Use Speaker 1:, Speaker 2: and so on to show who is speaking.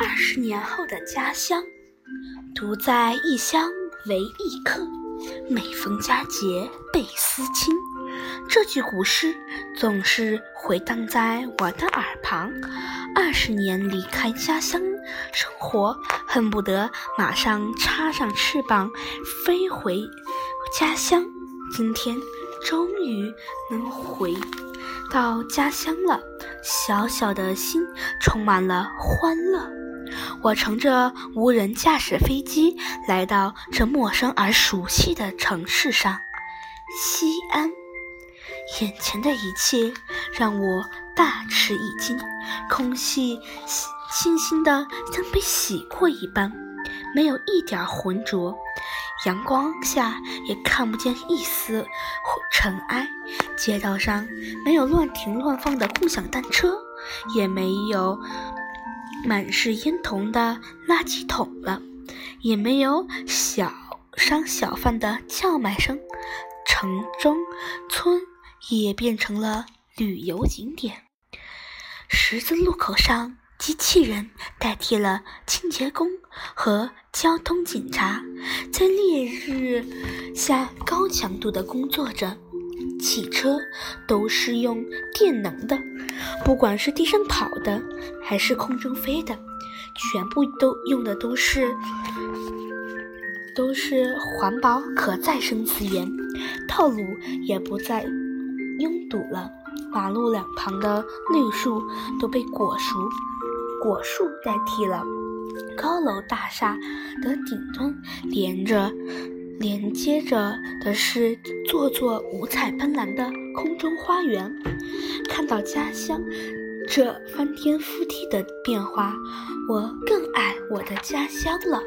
Speaker 1: 二十年后的家乡，独在异乡为异客，每逢佳节倍思亲。这句古诗总是回荡在我的耳旁。二十年离开家乡生活，恨不得马上插上翅膀飞回家乡。今天终于能回到家乡了，小小的心充满了欢乐。我乘着无人驾驶飞机来到这陌生而熟悉的城市上，西安。眼前的一切让我大吃一惊，空气清新的像被洗过一般，没有一点浑浊，阳光下也看不见一丝尘埃。街道上没有乱停乱放的共享单车，也没有满是烟筒的垃圾桶了，也没有小商小贩的叫卖声。城中村。也变成了旅游景点。十字路口上，机器人代替了清洁工和交通警察，在烈日下高强度的工作着。汽车都是用电能的，不管是地上跑的还是空中飞的，全部都用的都是都是环保可再生资源，道路也不再。拥堵了，马路两旁的绿树都被果树果树代替了。高楼大厦的顶端连着连接着的是座座五彩斑斓的空中花园。看到家乡这翻天覆地的变化，我更爱我的家乡了。